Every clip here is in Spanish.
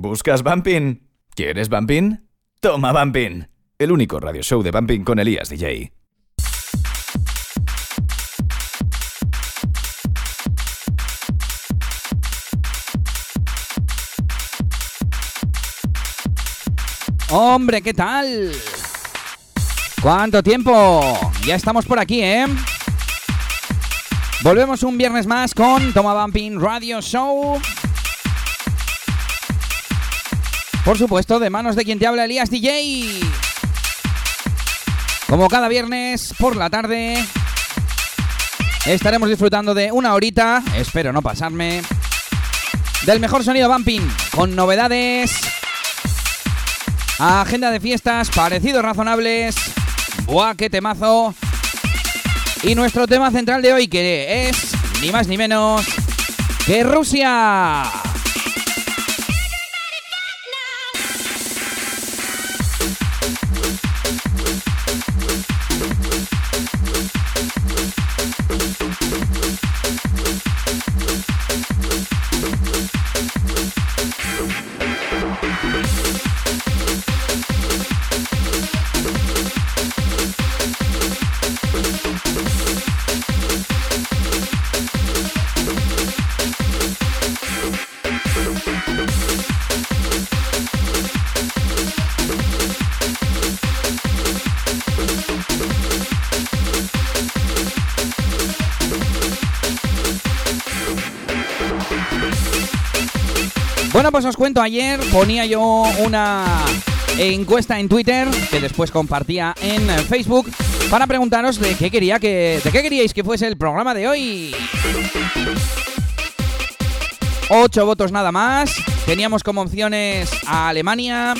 ¿Buscas Bumping? ¿Quieres Bumping? Toma Bumping, el único radio show de Bumping con Elías DJ. Hombre, ¿qué tal? ¿Cuánto tiempo? Ya estamos por aquí, ¿eh? Volvemos un viernes más con Toma Bumping Radio Show. Por supuesto, de manos de quien te habla Elías DJ. Como cada viernes por la tarde, estaremos disfrutando de una horita, espero no pasarme, del mejor sonido bumping, con novedades, agenda de fiestas, parecidos razonables, ¡buah, qué temazo! Y nuestro tema central de hoy que es, ni más ni menos, que Rusia. Pues os cuento, ayer ponía yo una encuesta en Twitter que después compartía en Facebook para preguntaros de qué quería que de qué queríais que fuese el programa de hoy. Ocho votos nada más. Teníamos como opciones a Alemania,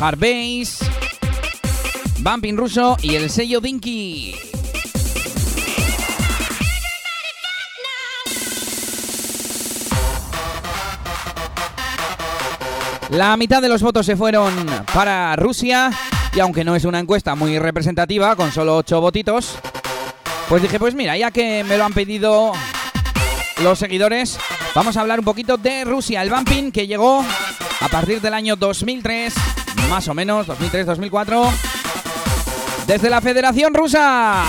Hard Bass, Bumping ruso y el sello Dinky. La mitad de los votos se fueron para Rusia y aunque no es una encuesta muy representativa, con solo 8 votitos, pues dije, pues mira, ya que me lo han pedido los seguidores, vamos a hablar un poquito de Rusia, el bumping que llegó a partir del año 2003, más o menos, 2003-2004, desde la Federación Rusa.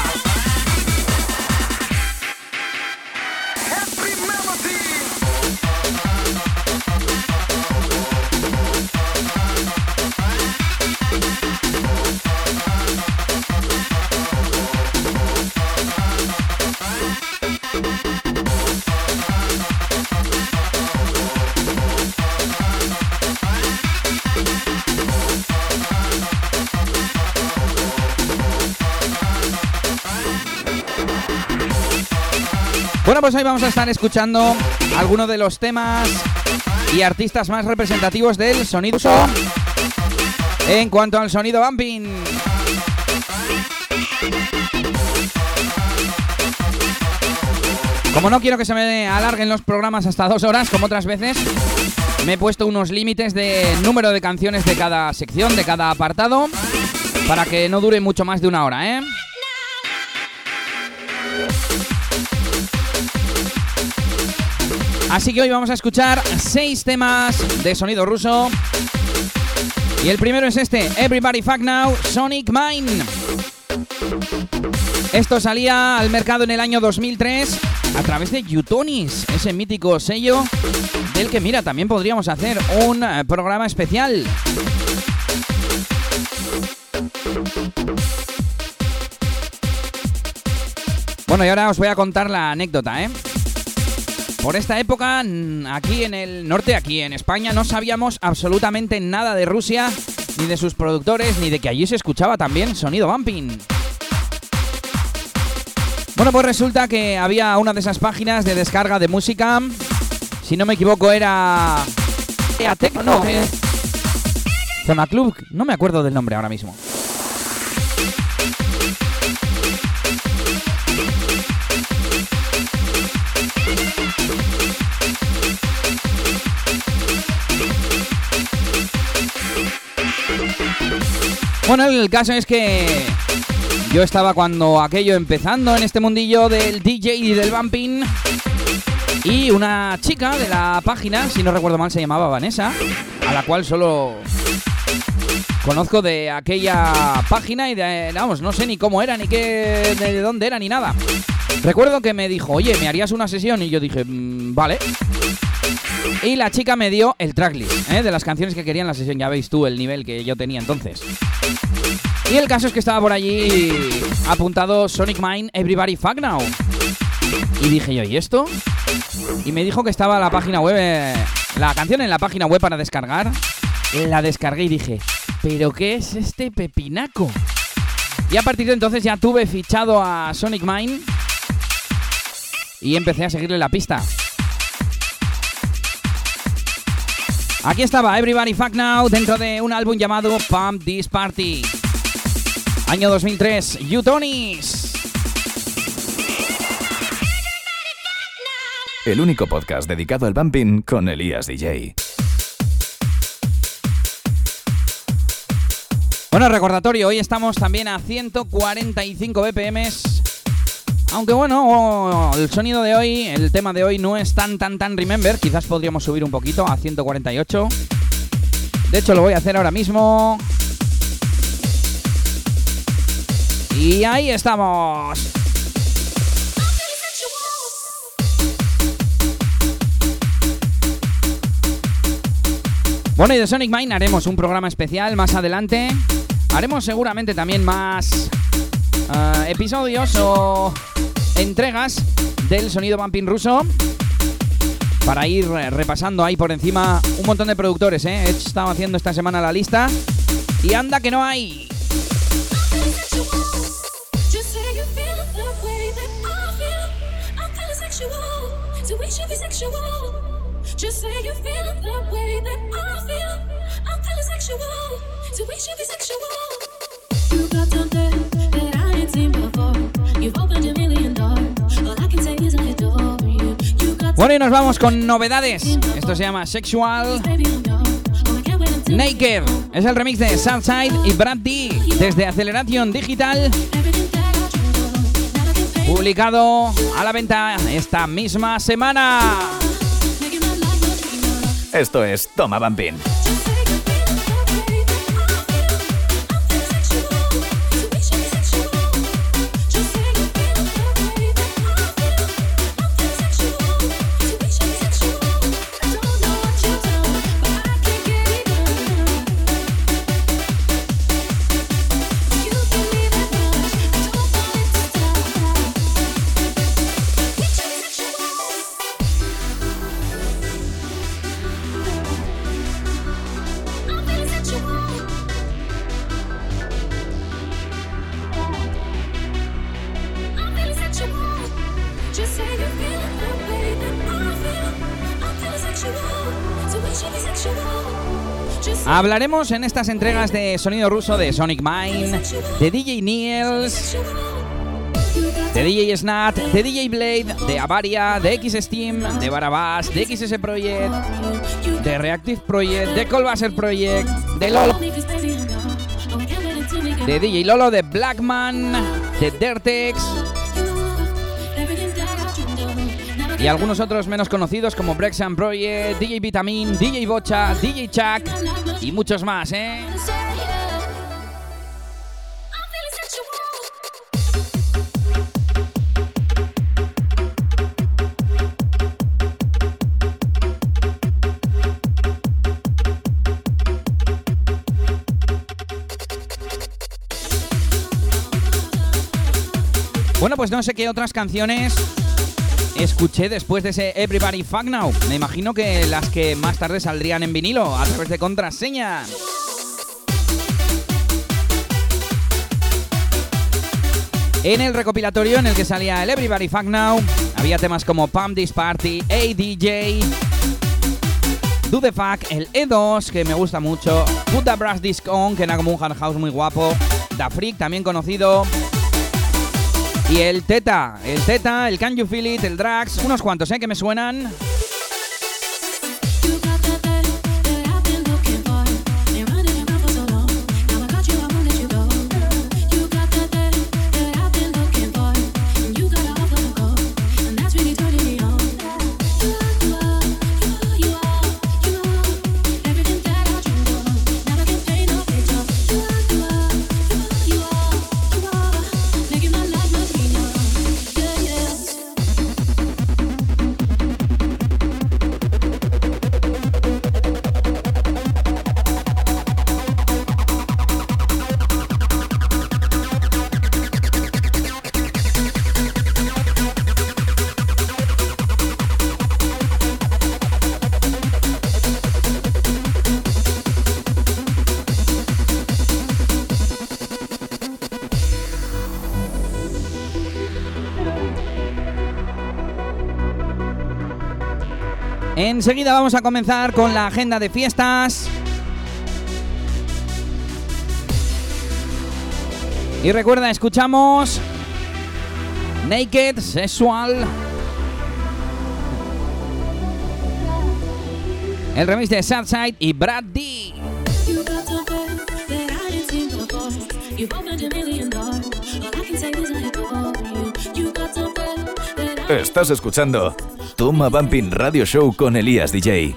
Pues hoy vamos a estar escuchando algunos de los temas y artistas más representativos del sonido en cuanto al sonido bumping. Como no quiero que se me alarguen los programas hasta dos horas, como otras veces, me he puesto unos límites de número de canciones de cada sección, de cada apartado, para que no dure mucho más de una hora, ¿eh? Así que hoy vamos a escuchar seis temas de sonido ruso. Y el primero es este, Everybody Fuck Now, Sonic Mine. Esto salía al mercado en el año 2003 a través de Utonis, ese mítico sello del que, mira, también podríamos hacer un eh, programa especial. Bueno, y ahora os voy a contar la anécdota, ¿eh? Por esta época, aquí en el norte, aquí en España, no sabíamos absolutamente nada de Rusia, ni de sus productores, ni de que allí se escuchaba también sonido bumping. Bueno, pues resulta que había una de esas páginas de descarga de música. Si no me equivoco, era. Tecno, no. Zona Club, no me acuerdo del nombre ahora mismo. Bueno, el caso es que yo estaba cuando aquello empezando en este mundillo del DJ y del bumping. Y una chica de la página, si no recuerdo mal, se llamaba Vanessa. a la cual solo conozco de aquella página y de, vamos, no sé ni cómo era, ni qué, de dónde era, ni nada. Recuerdo que me dijo, oye, ¿me harías una sesión? Y yo dije, mm, vale. Y la chica me dio el tracklist ¿eh? de las canciones que quería en la sesión. Ya veis tú el nivel que yo tenía entonces. Y el caso es que estaba por allí apuntado Sonic Mind Everybody Fuck Now. Y dije yo, ¿y esto? Y me dijo que estaba la página web, eh, la canción en la página web para descargar. La descargué y dije, ¿pero qué es este pepinaco? Y a partir de entonces ya tuve fichado a Sonic Mind y empecé a seguirle la pista. Aquí estaba Everybody Fuck Now dentro de un álbum llamado Pump This Party. Año 2003, U-Tonis. El único podcast dedicado al bumping con Elías DJ. Bueno, recordatorio, hoy estamos también a 145 BPMs. Aunque bueno, el sonido de hoy, el tema de hoy no es tan tan tan remember, quizás podríamos subir un poquito a 148. De hecho, lo voy a hacer ahora mismo. Y ahí estamos. Bueno, y de Sonic Mine haremos un programa especial más adelante. Haremos seguramente también más uh, episodios o entregas del sonido bumping ruso para ir repasando ahí por encima un montón de productores. ¿eh? He estado haciendo esta semana la lista y anda que no hay. Bueno, y nos vamos con novedades. Esto se llama Sexual. Naked es el remix de Southside y Brad D desde Aceleración Digital. Publicado a la venta esta misma semana. Esto es Toma Bambín. Hablaremos en estas entregas de sonido ruso de Sonic Mind, de DJ Niels, de DJ Snat, de DJ Blade, de Avaria, de X Steam, de Barabas, de XS Project, de Reactive Project, de Colbasser Project, de Lolo, de DJ Lolo, de Blackman, de Dertex y algunos otros menos conocidos como Brexham Project, DJ Vitamin, DJ Bocha, DJ Chuck y muchos más, ¿eh? Bueno, pues no sé qué otras canciones escuché después de ese Everybody Fuck Now. Me imagino que las que más tarde saldrían en vinilo a través de contraseña. En el recopilatorio en el que salía el Everybody Fuck Now, había temas como Pump This Party, ADJ, Do The Fuck, el E2, que me gusta mucho, Put The Brass Disc On, que era como un hard house muy guapo, Da Freak, también conocido, y el Teta, el Teta, el Can You Feel It, el Drax, unos cuantos, ¿eh? Que me suenan. Enseguida vamos a comenzar con la agenda de fiestas. Y recuerda, escuchamos Naked Sexual. El remix de Southside y Brad D. Estás escuchando Toma Bumping Radio Show con Elías DJ.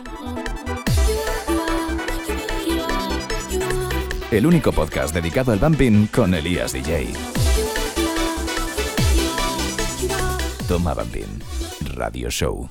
El único podcast dedicado al bumping con Elías DJ. Toma Bumping Radio Show.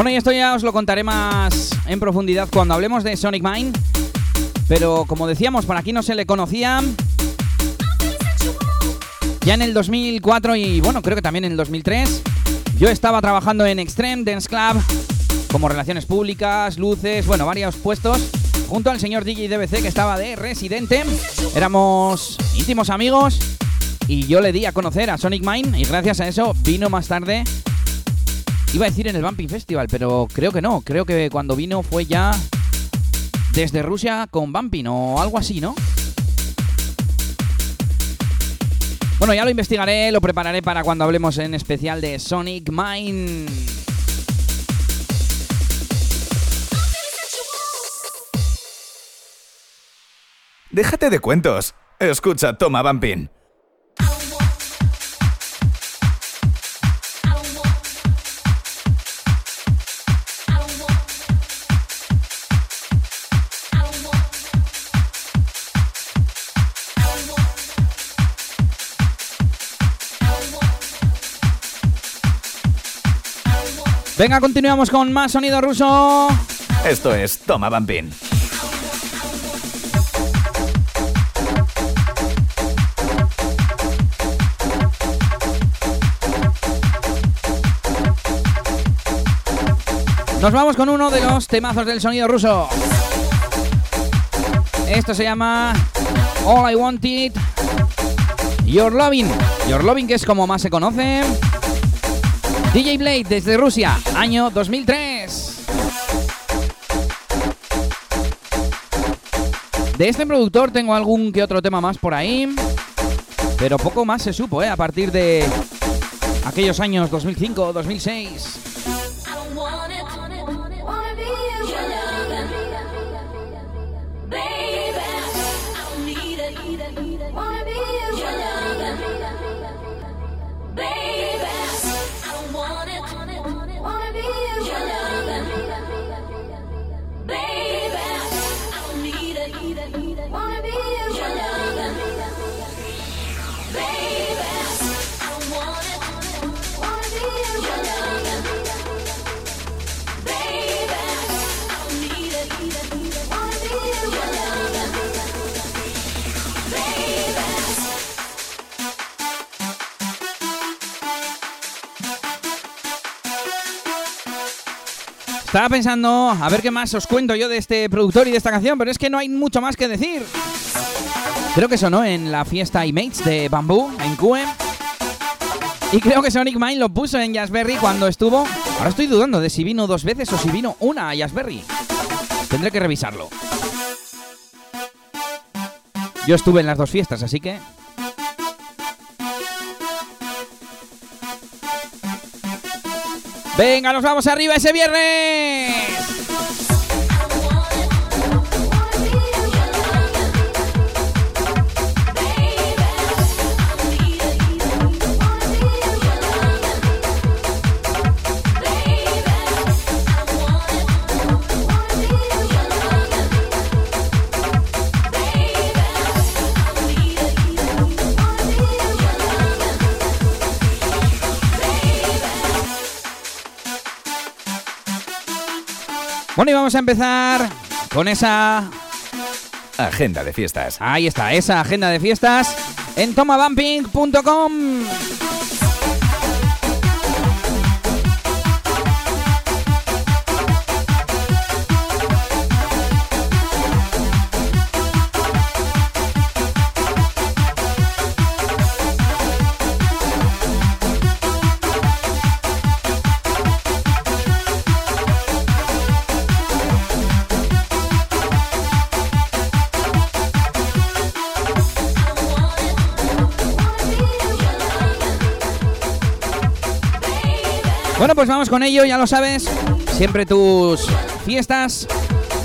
Bueno, y esto ya os lo contaré más en profundidad cuando hablemos de Sonic Mind. Pero como decíamos, por aquí no se le conocía. Ya en el 2004 y bueno, creo que también en el 2003, yo estaba trabajando en Extreme Dance Club como relaciones públicas, luces, bueno, varios puestos, junto al señor DJ DBC que estaba de residente. Éramos íntimos amigos y yo le di a conocer a Sonic Mind y gracias a eso vino más tarde Iba a decir en el Bumping Festival, pero creo que no. Creo que cuando vino fue ya desde Rusia con Bumping o algo así, ¿no? Bueno, ya lo investigaré, lo prepararé para cuando hablemos en especial de Sonic Mine. Déjate de cuentos. Escucha, toma Bumping. Venga, continuamos con más sonido ruso. Esto es Toma Bambín. Nos vamos con uno de los temazos del sonido ruso. Esto se llama All I Wanted Your Loving. Your Loving, que es como más se conoce. DJ Blade desde Rusia, año 2003. De este productor tengo algún que otro tema más por ahí, pero poco más se supo, ¿eh? A partir de aquellos años 2005, Estaba pensando a ver qué más os cuento yo de este productor y de esta canción, pero es que no hay mucho más que decir. Creo que sonó en la fiesta iMates de Bamboo en QM. Y creo que Sonic Mind lo puso en Jazzberry cuando estuvo. Ahora estoy dudando de si vino dos veces o si vino una a Jazzberry. Tendré que revisarlo. Yo estuve en las dos fiestas, así que Venga, nos vamos arriba ese viernes. Bueno, y vamos a empezar con esa agenda de fiestas. Ahí está, esa agenda de fiestas en tomabumping.com. Bueno, pues vamos con ello, ya lo sabes. Siempre tus fiestas,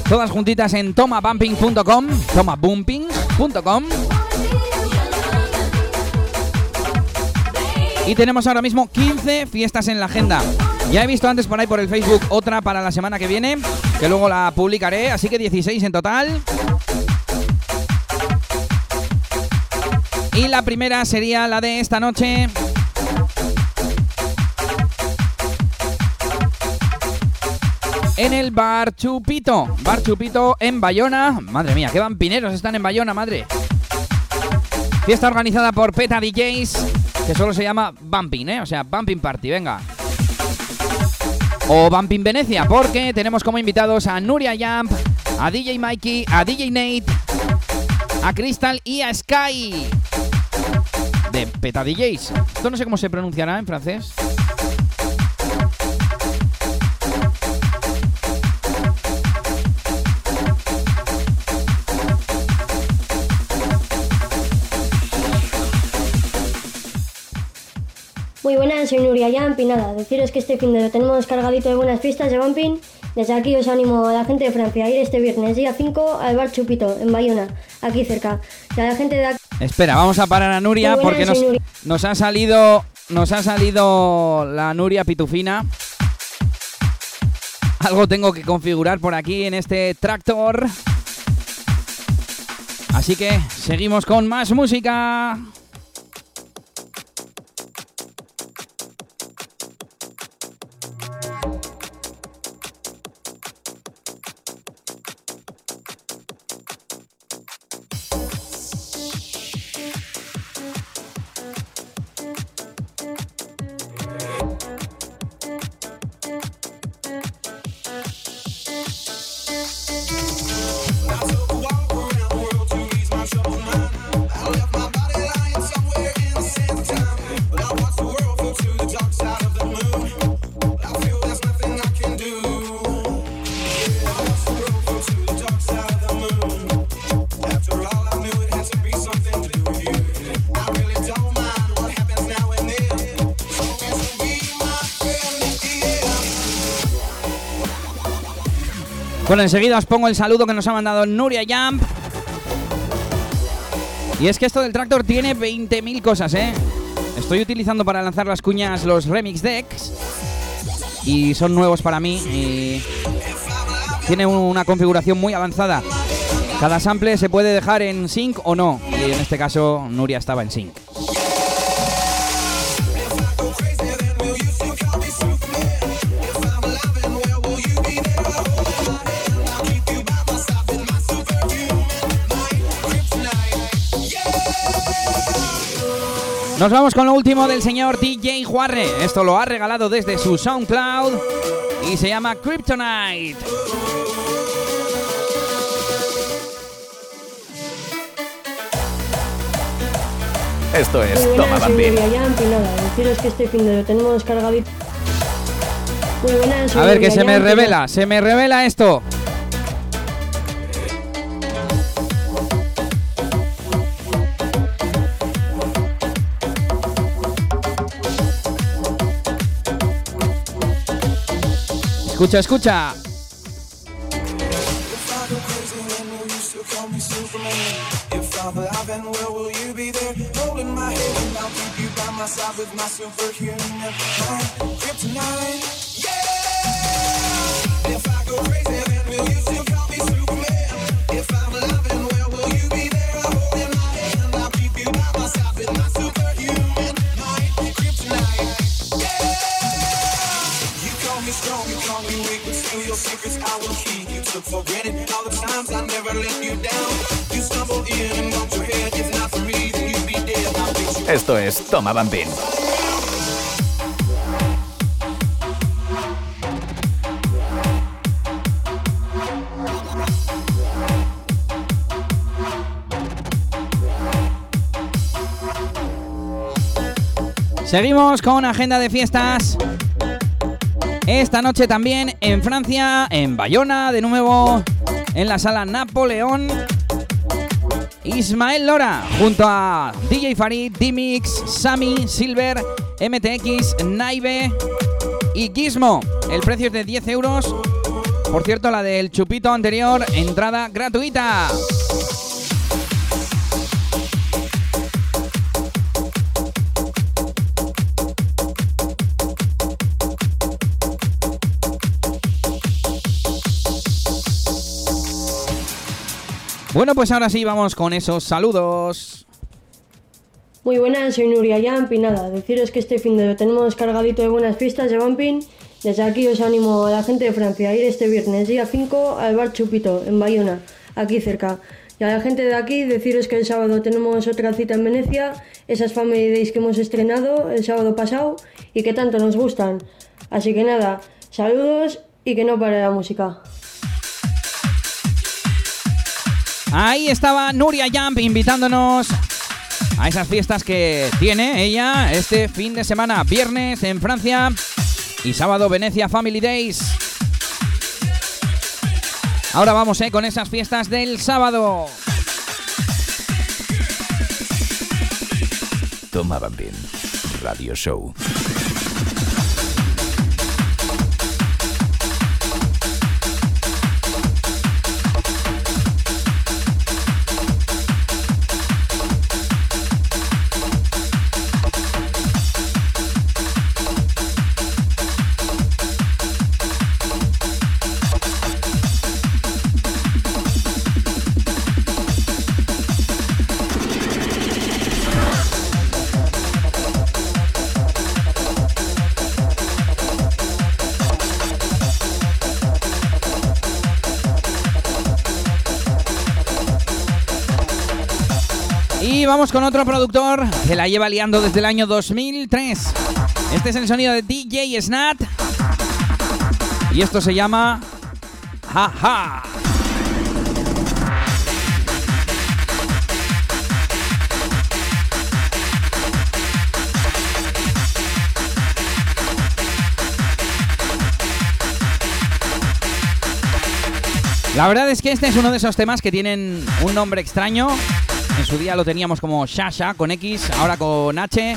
todas juntitas en tomabumping.com, tomabumping.com. Y tenemos ahora mismo 15 fiestas en la agenda. Ya he visto antes por ahí por el Facebook otra para la semana que viene, que luego la publicaré, así que 16 en total. Y la primera sería la de esta noche, en el Bar Chupito. Bar Chupito en Bayona. Madre mía, qué vampineros están en Bayona, madre. Fiesta organizada por Peta DJs, que solo se llama Bumping, ¿eh? O sea, Bumping Party, venga. O Bumping Venecia, porque tenemos como invitados a Nuria Jump, a DJ Mikey, a DJ Nate, a Crystal y a Sky. De Peta DJs. Esto no sé cómo se pronunciará en francés. Muy buenas, soy Nuria Yamp y nada, deciros que este fin de lo tenemos cargadito de buenas fiestas de Bumping. Desde aquí os animo a la gente de Francia a ir este viernes día 5 al bar Chupito en Bayona, aquí cerca. Y a la gente de aquí... Espera, vamos a parar a Nuria buenas, porque nos, Nuria. nos ha salido nos ha salido la Nuria Pitufina. Algo tengo que configurar por aquí en este tractor. Así que seguimos con más música. Bueno, enseguida os pongo el saludo que nos ha mandado Nuria Jump. Y es que esto del tractor tiene 20.000 cosas, ¿eh? Estoy utilizando para lanzar las cuñas los remix decks. Y son nuevos para mí. Y tiene una configuración muy avanzada. Cada sample se puede dejar en sync o no. Y en este caso Nuria estaba en sync. Nos vamos con lo último del señor DJ Juarre. Esto lo ha regalado desde su SoundCloud y se llama Kryptonite. Esto es Muy Toma buenas, Bambín. Nuria Yamp y nada, deciros que este fin de lo tenemos cargadito. Muy buenas, soy A ver, que se me revela, se me revela esto. Escucha, escucha. Let you down. You stumble in and your head. If not for me, then you'd be dead. I'll fix you. Esto es Toma Bambín. Seguimos con agenda de fiestas. Esta noche también en Francia, en Bayona, de nuevo en la sala Napoleón. Ismael Lora junto a DJ Farid, D-Mix, Sammy, Silver, MTX, Naive y Gizmo. El precio es de 10 euros. Por cierto, la del chupito anterior, entrada gratuita. Bueno, pues ahora sí vamos con esos saludos. Muy buenas, soy Nuria Yamp y nada, deciros que este fin de lo tenemos cargadito de buenas fiestas de Bumping. Desde aquí os animo a la gente de Francia a ir este viernes día 5 al bar Chupito en Bayona, aquí cerca. Y a la gente de aquí deciros que el sábado tenemos otra cita en Venecia, esas Family Days que hemos estrenado el sábado pasado y que tanto nos gustan. Así que nada, saludos y que no pare la música. Ahí estaba Nuria Jump invitándonos a esas fiestas que tiene ella este fin de semana, viernes en Francia y sábado Venecia Family Days. Ahora vamos eh, con esas fiestas del sábado. Toma Bambín. Radio Show. Vamos con otro productor que la lleva liando desde el año 2003. Este es el sonido de DJ Snat. Y esto se llama Jaja. La verdad es que este es uno de esos temas que tienen un nombre extraño. En su día lo teníamos como Shasha con X, ahora con H.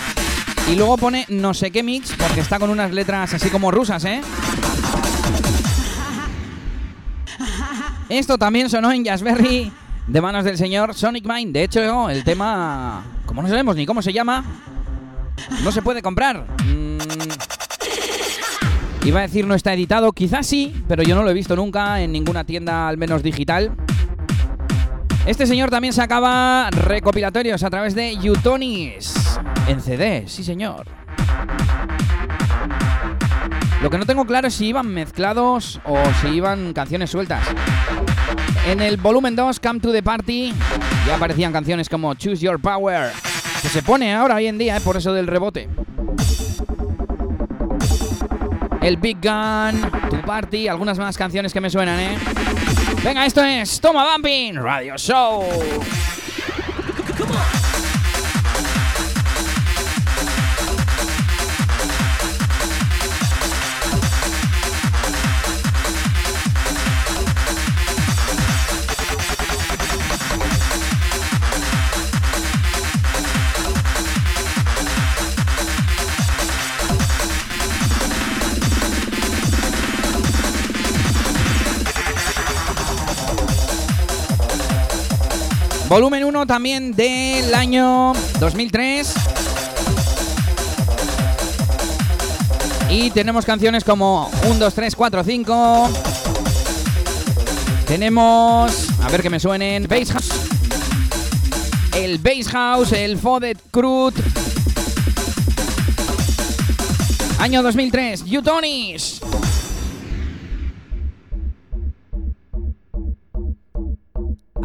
Y luego pone no sé qué mix porque está con unas letras así como rusas, ¿eh? Esto también sonó en Jazzberry de manos del señor Sonic Mind. De hecho, el tema, como no sabemos ni cómo se llama, no se puede comprar. Mm, iba a decir no está editado, quizás sí, pero yo no lo he visto nunca en ninguna tienda, al menos digital. Este señor también sacaba recopilatorios a través de Utonis en CD, sí señor. Lo que no tengo claro es si iban mezclados o si iban canciones sueltas. En el volumen 2, Come to the Party, ya aparecían canciones como Choose Your Power, que se pone ahora hoy en día, ¿eh? por eso del rebote. El Big Gun, Tu Party, algunas más canciones que me suenan, ¿eh? Venga, esto es Toma Bumping Radio Show. Volumen 1 también del año 2003. Y tenemos canciones como 1, 2, 3, 4, 5. Tenemos, a ver que me suenen, Bass House. El Bass House, el Foded Crud. Año 2003, Utonis.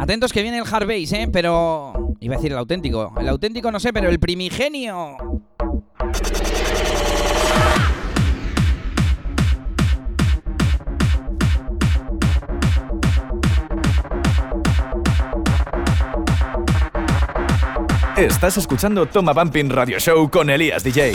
Atentos que viene el hard bass, ¿eh? Pero... Iba a decir el auténtico. El auténtico no sé, pero el primigenio. Estás escuchando Toma Bumping Radio Show con Elías DJ.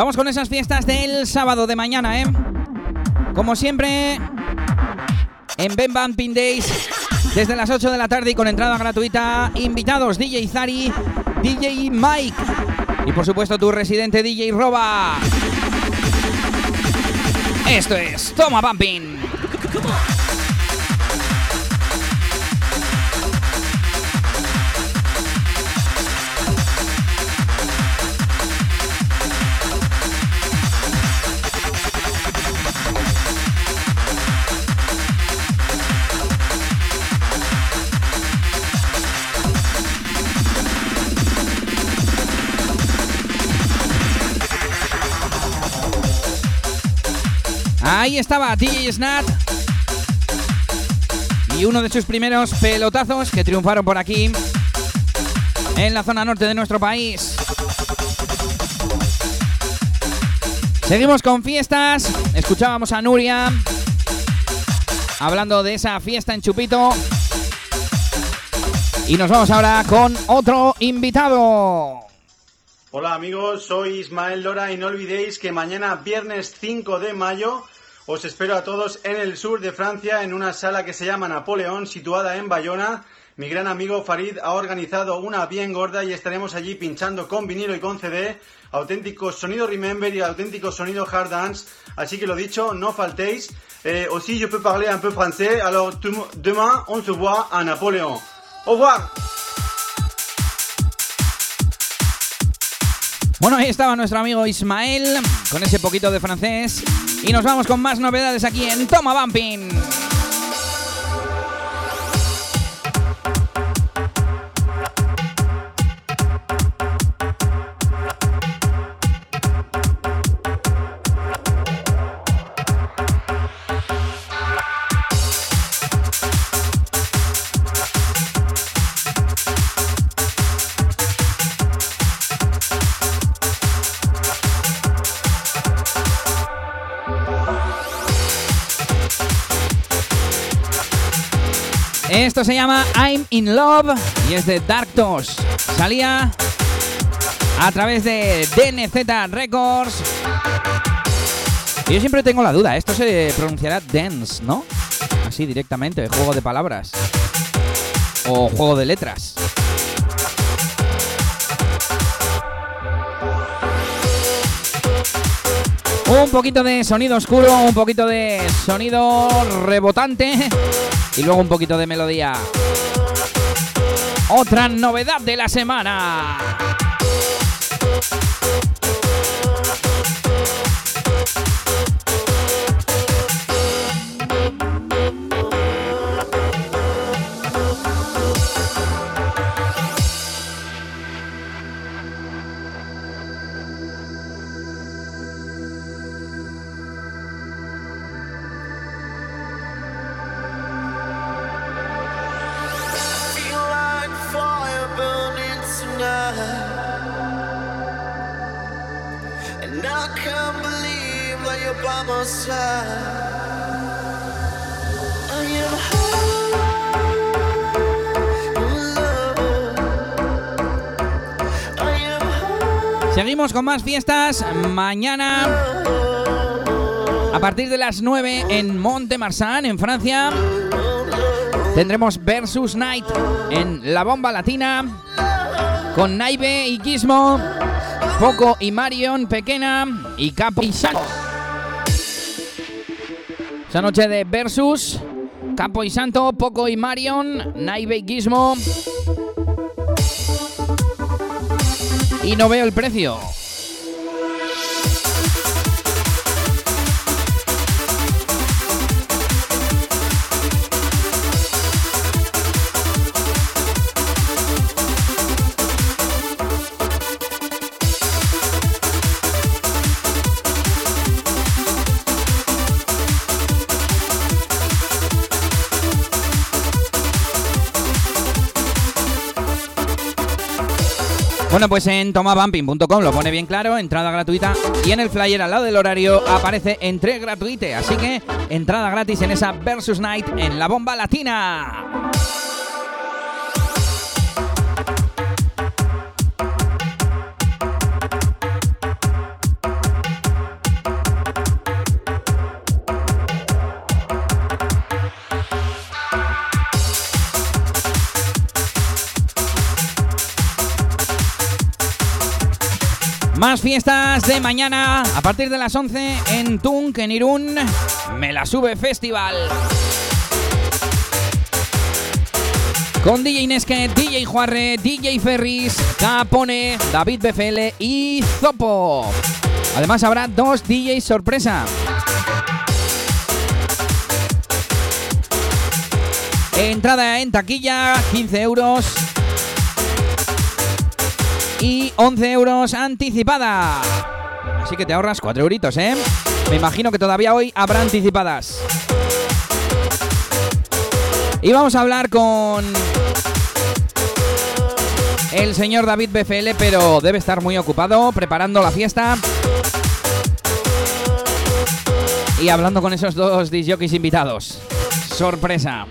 Vamos con esas fiestas del sábado de mañana, ¿eh? Como siempre, en Ben Bumping Days, desde las 8 de la tarde y con entrada gratuita, invitados DJ Zari, DJ Mike y por supuesto tu residente DJ Roba. Esto es Toma Bumping. Ahí estaba DJ Snat. Y uno de sus primeros pelotazos que triunfaron por aquí, en la zona norte de nuestro país. Seguimos con fiestas. Escuchábamos a Nuria hablando de esa fiesta en Chupito. Y nos vamos ahora con otro invitado. Hola amigos, soy Ismael Lora y no olvidéis que mañana viernes 5 de mayo os espero a todos en el sur de Francia en una sala que se llama Napoleón situada en Bayona. Mi gran amigo Farid ha organizado una bien gorda y estaremos allí pinchando con vinilo y con CD, auténtico sonido Remember y auténtico sonido Hard Dance. Así que lo dicho, no faltéis. Eh, aussi, je peux parler un peu français, alors demain on se voit à Napoléon. Au revoir! Bueno, ahí estaba nuestro amigo Ismael con ese poquito de francés. Y nos vamos con más novedades aquí en Toma Bumping. Esto se llama I'm in Love y es de Dark Toss. Salía a través de DNZ Records. Yo siempre tengo la duda, esto se pronunciará dance, ¿no? Así directamente, juego de palabras. O juego de letras. Un poquito de sonido oscuro, un poquito de sonido rebotante y luego un poquito de melodía. Otra novedad de la semana. Seguimos con más fiestas. Mañana, a partir de las 9 en Mont-de-Marsan, en Francia, tendremos Versus Night en la bomba latina con Naive y Gizmo, Poco y Marion Pequena y Capi Sano. Esa noche de Versus Capo y Santo, Poco y Marion, Naive y Gizmo. Y no veo el precio. Bueno, pues en tomabumping.com lo pone bien claro, entrada gratuita y en el flyer al lado del horario aparece entre gratuite, así que entrada gratis en esa Versus Night en la bomba latina. Más fiestas de mañana a partir de las 11 en Tunk, en Irún. Me la sube Festival. Con DJ Nesket, DJ Juarre, DJ Ferris, Capone, David BFL y Zopo. Además habrá dos DJs sorpresa. Entrada en taquilla, 15 euros y 11 euros anticipada. Así que te ahorras 4 euritos, ¿eh? Me imagino que todavía hoy habrá anticipadas. Y vamos a hablar con el señor David BFL, pero debe estar muy ocupado preparando la fiesta. Y hablando con esos dos disjockeys invitados. Sorpresa.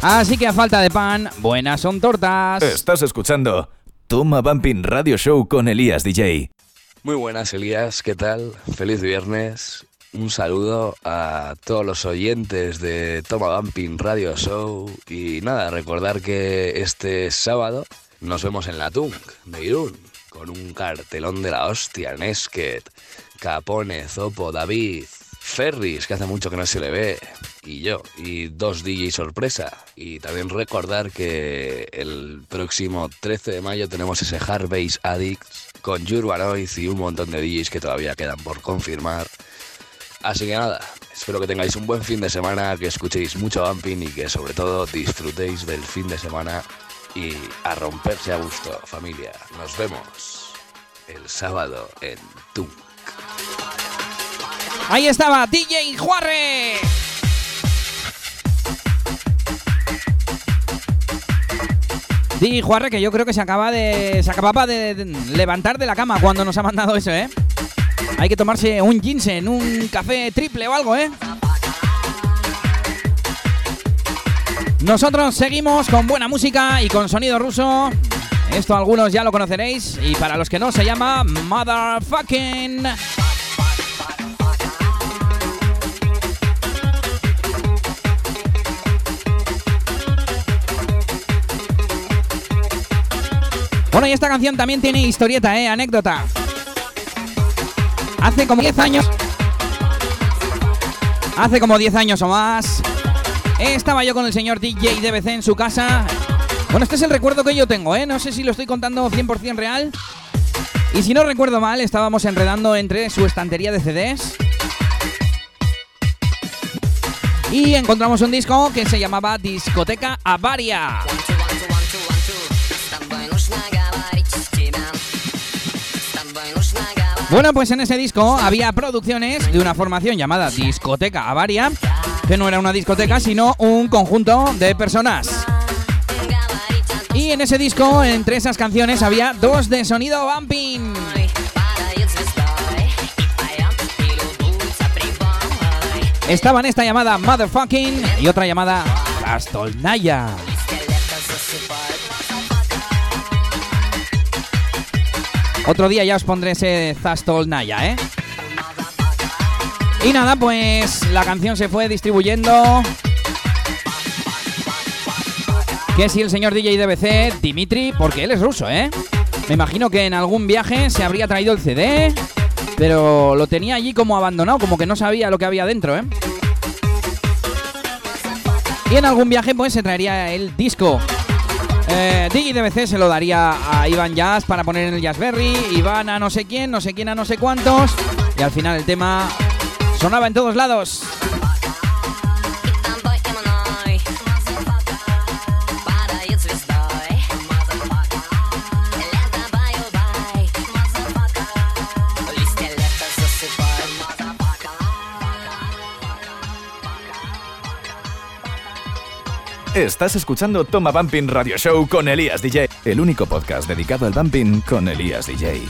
Así que a falta de pan, buenas son tortas. Estás escuchando Toma Bumping Radio Show con Elías DJ. Muy buenas, Elías, ¿qué tal? Feliz viernes. Un saludo a todos los oyentes de Toma Bumping Radio Show. Y nada, recordar que este sábado nos vemos en la Tunk de Irún con un cartelón de la hostia, Nesket, Capone, Zopo, David, Ferris, que hace mucho que no se le ve, y yo, y dos DJ sorpresa. Y también recordar que el próximo 13 de mayo tenemos ese Hard Bass Addicts con Jurbanoid y un montón de DJs que todavía quedan por confirmar. Así que nada, espero que tengáis un buen fin de semana, que escuchéis mucho bumping y que sobre todo disfrutéis del fin de semana y a romperse a gusto, familia. Nos vemos el sábado en Tunk. Ahí estaba DJ Juarre. DJ Juarre que yo creo que se acaba de se acababa de levantar de la cama cuando nos ha mandado eso, ¿eh? Hay que tomarse un ginseng, un café triple o algo, ¿eh? Nosotros seguimos con buena música y con sonido ruso. Esto algunos ya lo conoceréis y para los que no se llama Motherfucking. Bueno, y esta canción también tiene historieta, ¿eh? Anécdota. Hace como 10 años. Hace como 10 años o más. Estaba yo con el señor DJ DBC en su casa. Bueno, este es el recuerdo que yo tengo, ¿eh? No sé si lo estoy contando 100% real. Y si no recuerdo mal, estábamos enredando entre su estantería de CDs. Y encontramos un disco que se llamaba Discoteca Avaria. Bueno, pues en ese disco había producciones de una formación llamada Discoteca Avaria, que no era una discoteca, sino un conjunto de personas. Y en ese disco, entre esas canciones, había dos de sonido bumping. Estaban esta llamada Motherfucking y otra llamada Astolnaya. Otro día ya os pondré ese Zastol Naya, ¿eh? Y nada, pues la canción se fue distribuyendo. Que si el señor DJ DBC, Dimitri, porque él es ruso, ¿eh? Me imagino que en algún viaje se habría traído el CD Pero lo tenía allí como abandonado, como que no sabía lo que había dentro, ¿eh? Y en algún viaje pues se traería el disco. Eh, Digi DBC se lo daría a Iván Jazz para poner en el Jazzberry, Iván a no sé quién, no sé quién a no sé cuántos. Y al final el tema sonaba en todos lados. Estás escuchando Toma Bumping Radio Show con Elías DJ, el único podcast dedicado al bumping con Elías DJ.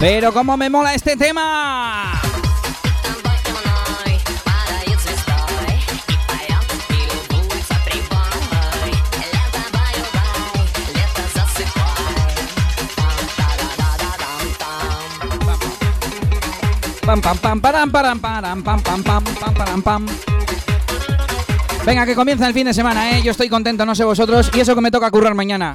Pero cómo me mola este tema. Pam pam pam param param param pam pam pam pam pam. Venga, que comienza el fin de semana, ¿eh? Yo estoy contento, no sé vosotros, y eso que me toca currar mañana.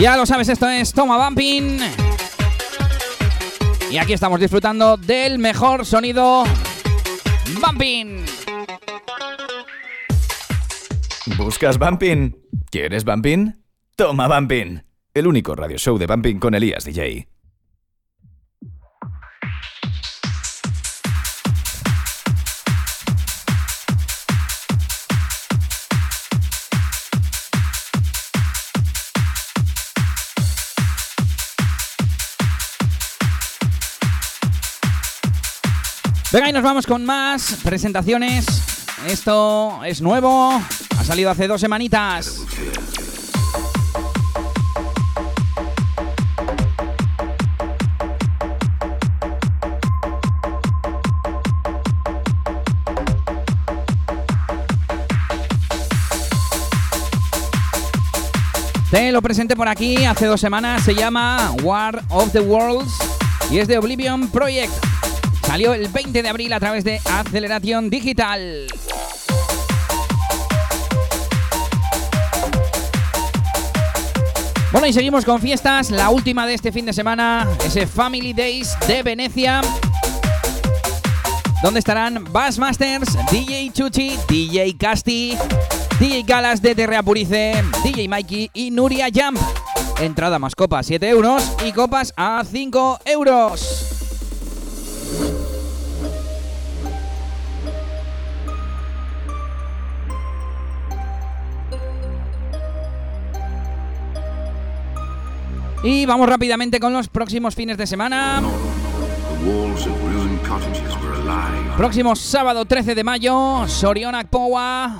Ya lo sabes, esto es Toma Bumping. Y aquí estamos disfrutando del mejor sonido Bumping. ¿Buscas Bumping? ¿Quieres Bumping? Toma Bumping, el único radio show de Bumping con Elías DJ. Venga, y nos vamos con más presentaciones. Esto es nuevo, ha salido hace dos semanitas. Te lo presenté por aquí hace dos semanas, se llama War of the Worlds y es de Oblivion Project. Salió el 20 de abril a través de Aceleración Digital. Bueno, y seguimos con fiestas. La última de este fin de semana, ese Family Days de Venecia. Donde estarán Bassmasters, DJ Chuchi, DJ Casti, DJ Galas de Terrea Purice, DJ Mikey y Nuria Jump. Entrada más copas 7 euros y copas a 5 euros. Y vamos rápidamente con los próximos fines de semana. Próximo sábado 13 de mayo, Sorionak Powa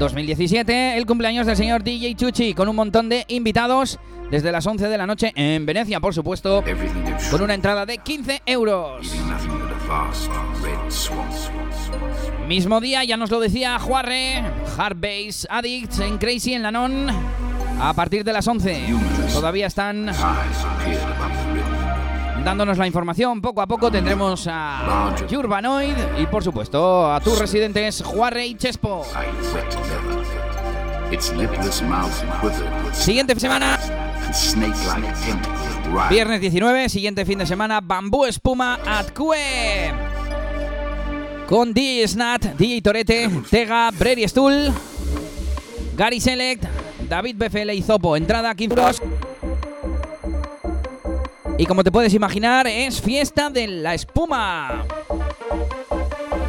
2017, el cumpleaños del señor DJ Chuchi, con un montón de invitados desde las 11 de la noche en Venecia, por supuesto, con una entrada de 15 euros. Mismo día, ya nos lo decía Juarre, Hard Bass Addicts en Crazy en Lanon, a partir de las 11. Todavía están dándonos la información. Poco a poco tendremos a Urbanoid y, por supuesto, a tus residentes Juarre y Chespo. Siguiente semana. Viernes 19, siguiente fin de semana, Bambú Espuma Atcue. Con DJ Snat, DJ Torete, Tega, Brady Stool, Gary Select, David BFL y Zopo. Entrada 15 euros. Y como te puedes imaginar, es fiesta de la espuma.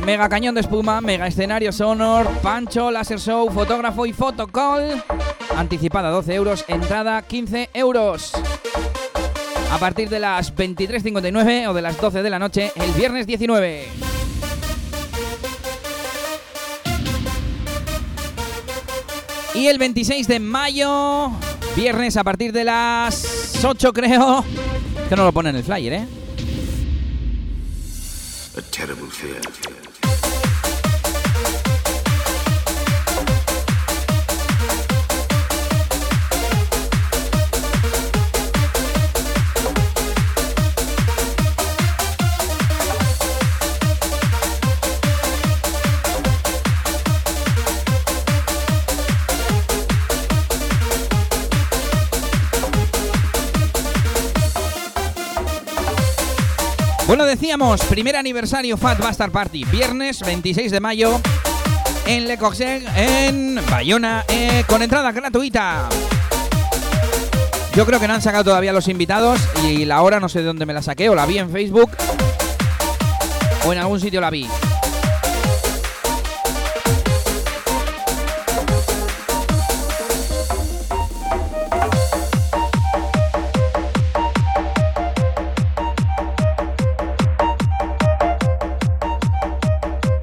Mega cañón de espuma, mega escenario sonor, pancho, laser show, fotógrafo y fotocall. Anticipada 12 euros, entrada 15 euros. A partir de las 23.59 o de las 12 de la noche, el viernes 19. Y el 26 de mayo, viernes a partir de las 8 creo, que no lo pone en el flyer, ¿eh? A terrible. Bueno, decíamos, primer aniversario Fat Bastard Party, viernes 26 de mayo en Le Coxeg, en Bayona, eh, con entrada gratuita. Yo creo que no han sacado todavía los invitados y la hora no sé de dónde me la saqué, o la vi en Facebook o en algún sitio la vi.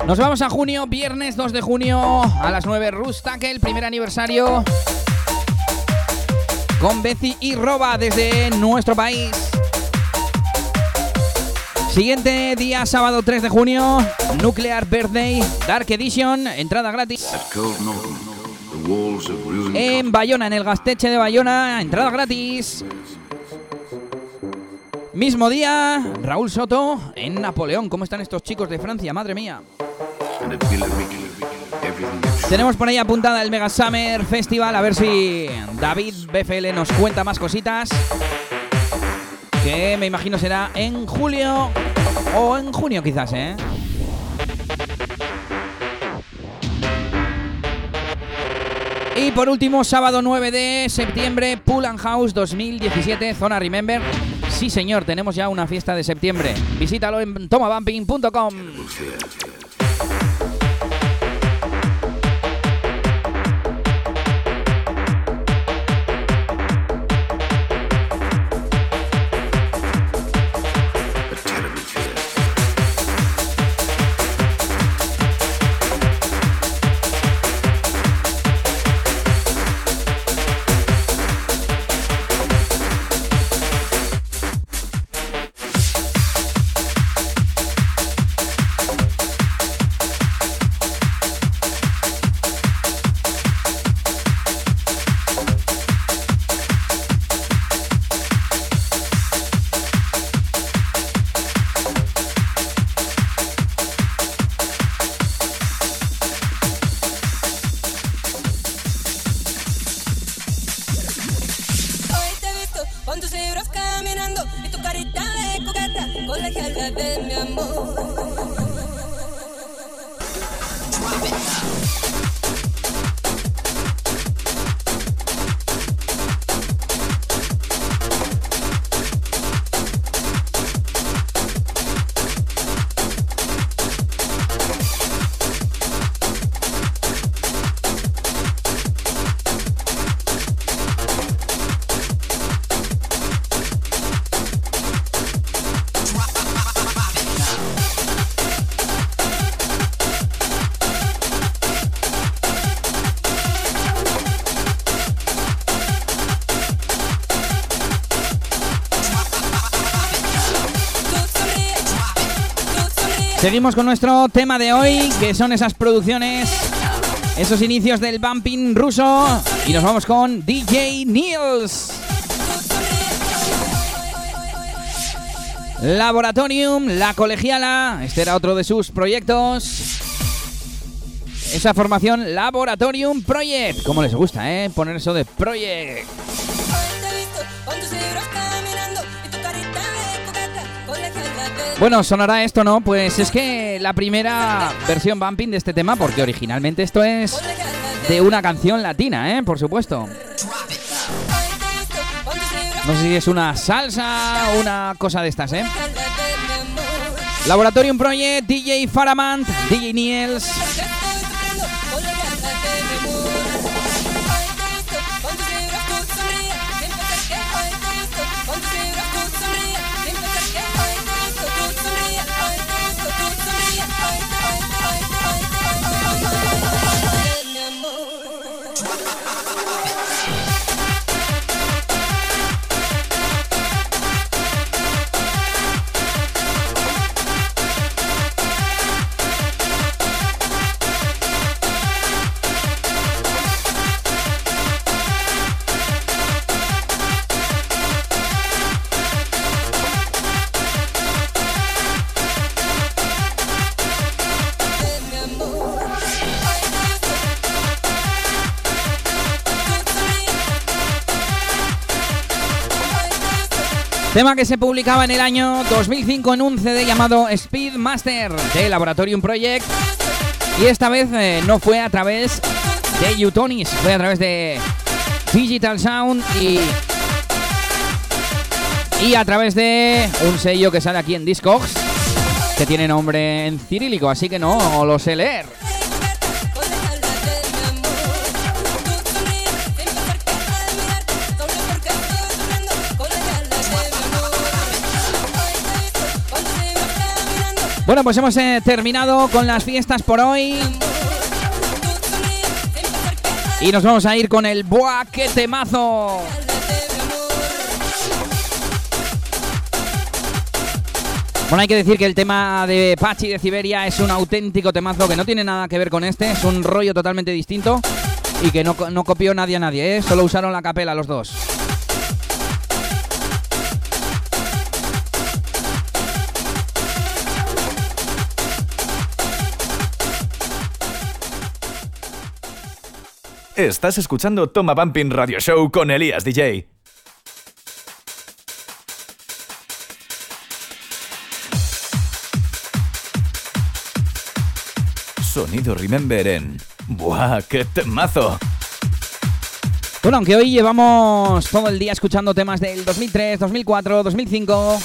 Nos vamos a junio, viernes 2 de junio a las 9, el primer aniversario con Betsy y Roba desde nuestro país. Siguiente día, sábado 3 de junio, Nuclear Birthday, Dark Edition, entrada gratis. En Bayona, en el Gasteche de Bayona, entrada gratis. Mismo día, Raúl Soto en Napoleón. ¿Cómo están estos chicos de Francia? Madre mía. Tenemos por ahí apuntada el Mega Summer Festival. A ver si David BFL nos cuenta más cositas. Que me imagino será en julio o en junio quizás, ¿eh? Y por último, sábado 9 de septiembre, Pool and House 2017, zona Remember. Sí, señor, tenemos ya una fiesta de septiembre. Visítalo en tomabumping.com. Seguimos con nuestro tema de hoy, que son esas producciones, esos inicios del bumping ruso. Y nos vamos con DJ Niels. Laboratorium, La Colegiala, este era otro de sus proyectos. Esa formación Laboratorium Project. Como les gusta, ¿eh? Poner eso de Project. Bueno, sonará esto, ¿no? Pues es que la primera versión bumping de este tema, porque originalmente esto es de una canción latina, ¿eh? Por supuesto. No sé si es una salsa o una cosa de estas, ¿eh? Laboratorium Project, DJ Faramant, DJ Niels. Tema que se publicaba en el año 2005 en un CD llamado Speedmaster de Laboratorium Project. Y esta vez eh, no fue a través de Utonis, fue a través de Digital Sound y, y a través de un sello que sale aquí en Discogs que tiene nombre en cirílico, así que no lo sé leer. Bueno, pues hemos eh, terminado con las fiestas por hoy. Y nos vamos a ir con el Buah, qué temazo. Bueno, hay que decir que el tema de Pachi de Siberia es un auténtico temazo que no tiene nada que ver con este, es un rollo totalmente distinto y que no copió nadie a nadie, ¿eh? solo usaron la capela los dos. Estás escuchando Toma Bumping Radio Show con Elías DJ. Sonido Remember en... ¡Buah, qué temazo! Bueno, aunque hoy llevamos todo el día escuchando temas del 2003, 2004, 2005.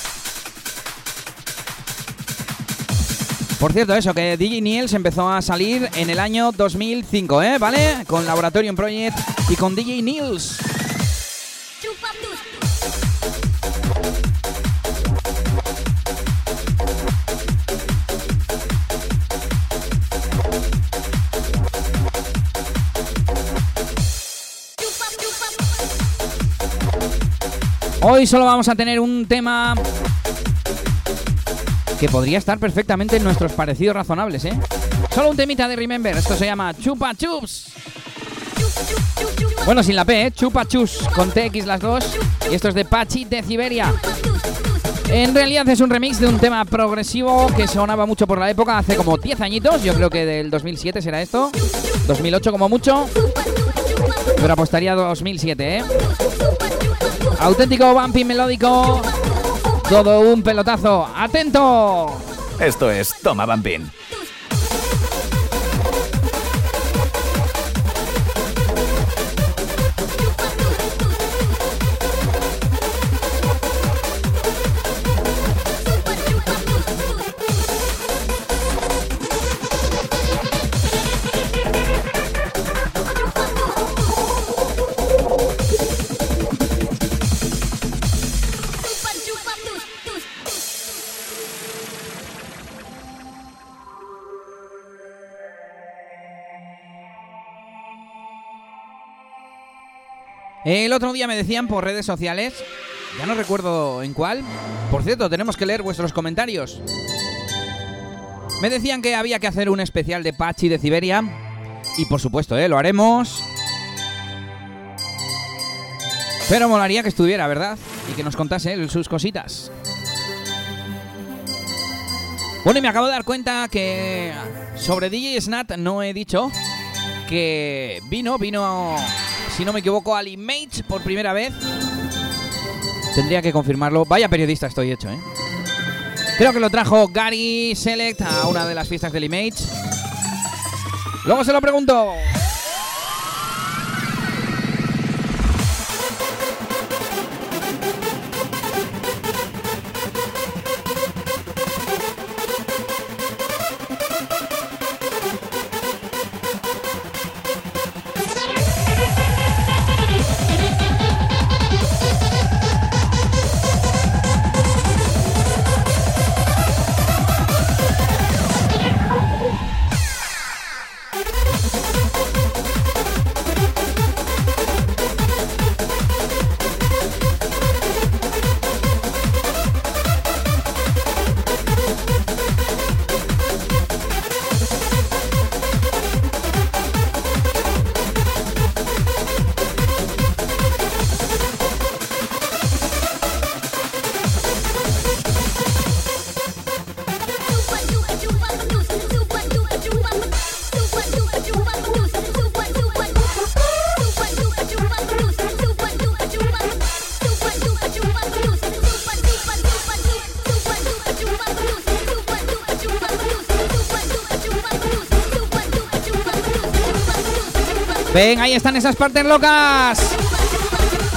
Por cierto, eso, que DJ Niels empezó a salir en el año 2005, ¿eh? ¿Vale? Con Laboratorium Project y con DJ Niels. Hoy solo vamos a tener un tema que podría estar perfectamente en nuestros parecidos razonables, ¿eh? Solo un temita de Remember, esto se llama Chupa Chups. Bueno, sin la P, ¿eh? Chupa Chus, con TX las dos. Y esto es de Pachi de Siberia. En realidad es un remix de un tema progresivo que sonaba mucho por la época, hace como 10 añitos, yo creo que del 2007 será esto, 2008 como mucho, pero apostaría 2007, ¿eh? Auténtico bumpy melódico, todo un pelotazo, atento. Esto es Toma Bumping. El otro día me decían por redes sociales, ya no recuerdo en cuál. Por cierto, tenemos que leer vuestros comentarios. Me decían que había que hacer un especial de Pachi de Siberia. Y por supuesto, ¿eh? lo haremos. Pero molaría que estuviera, ¿verdad? Y que nos contase sus cositas. Bueno, y me acabo de dar cuenta que sobre DJ Snat no he dicho que vino, vino, si no me equivoco, al Image por primera vez. Tendría que confirmarlo. Vaya periodista estoy hecho, ¿eh? Creo que lo trajo Gary Select a una de las fiestas del Image. Luego se lo pregunto. Venga, ahí están esas partes locas.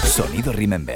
Sonido Remember.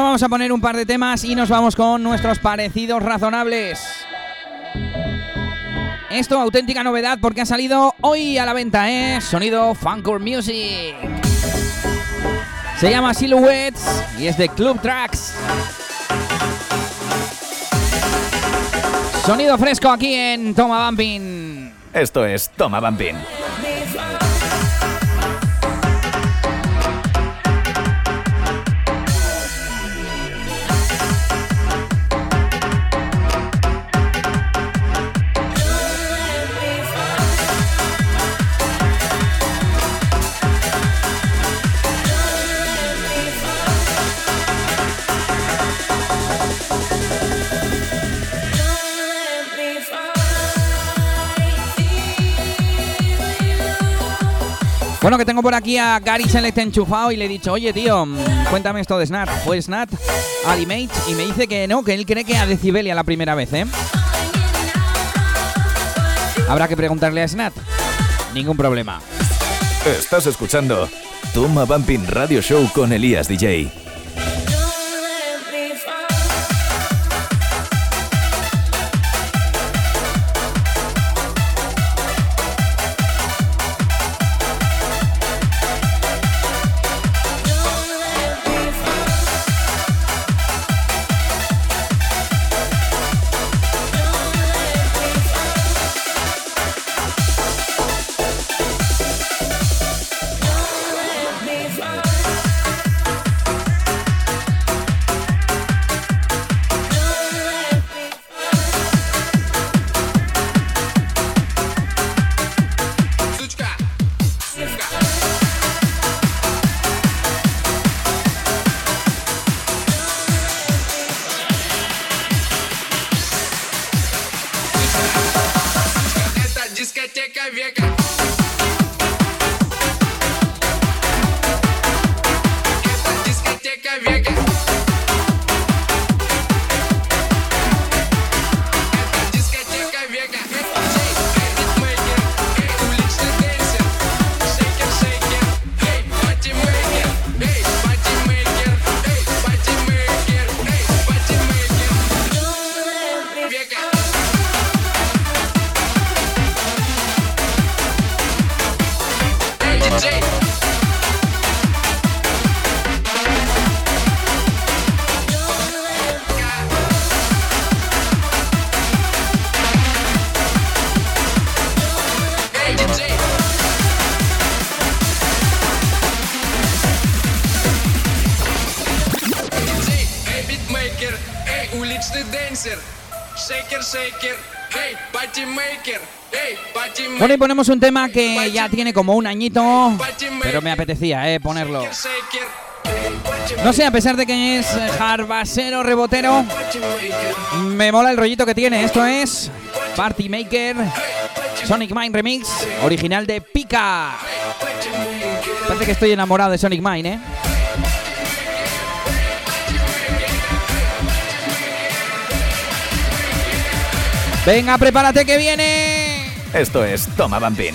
Bueno, vamos a poner un par de temas y nos vamos con nuestros parecidos razonables. Esto, auténtica novedad porque ha salido hoy a la venta, ¿eh? Sonido Funcore Music. Se llama Silhouettes y es de Club Tracks. Sonido fresco aquí en Toma Bumping. Esto es Toma Bumping. Bueno, que tengo por aquí a Gary Select enchufado y le he dicho, oye tío, cuéntame esto de Snat. ¿Fue Snat Alimate? Y me dice que no, que él cree que a Decibelia la primera vez, ¿eh? Habrá que preguntarle a Snat. Ningún problema. Estás escuchando Toma Bumping Radio Show con Elías DJ. dancer, shaker, shaker, hey, party maker. Bueno, y ponemos un tema que ya tiene como un añito, pero me apetecía eh, ponerlo. No sé, a pesar de que es jarbasero, rebotero, me mola el rollito que tiene. Esto es Party Maker Sonic Mine Remix, original de Pika. Parece que estoy enamorado de Sonic Mine, ¿eh? Venga, prepárate que viene. Esto es Toma Bambín.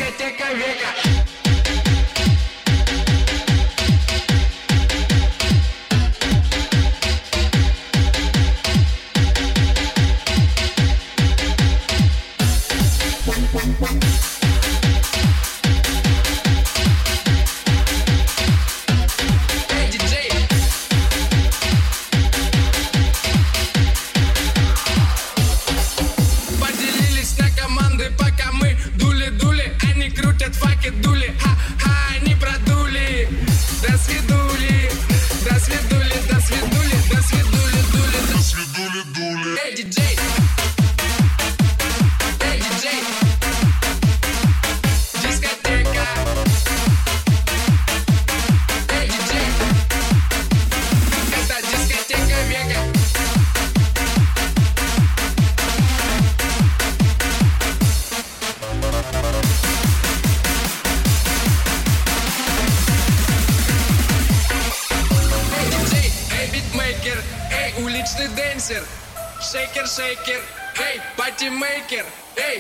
hey, maker. Hey,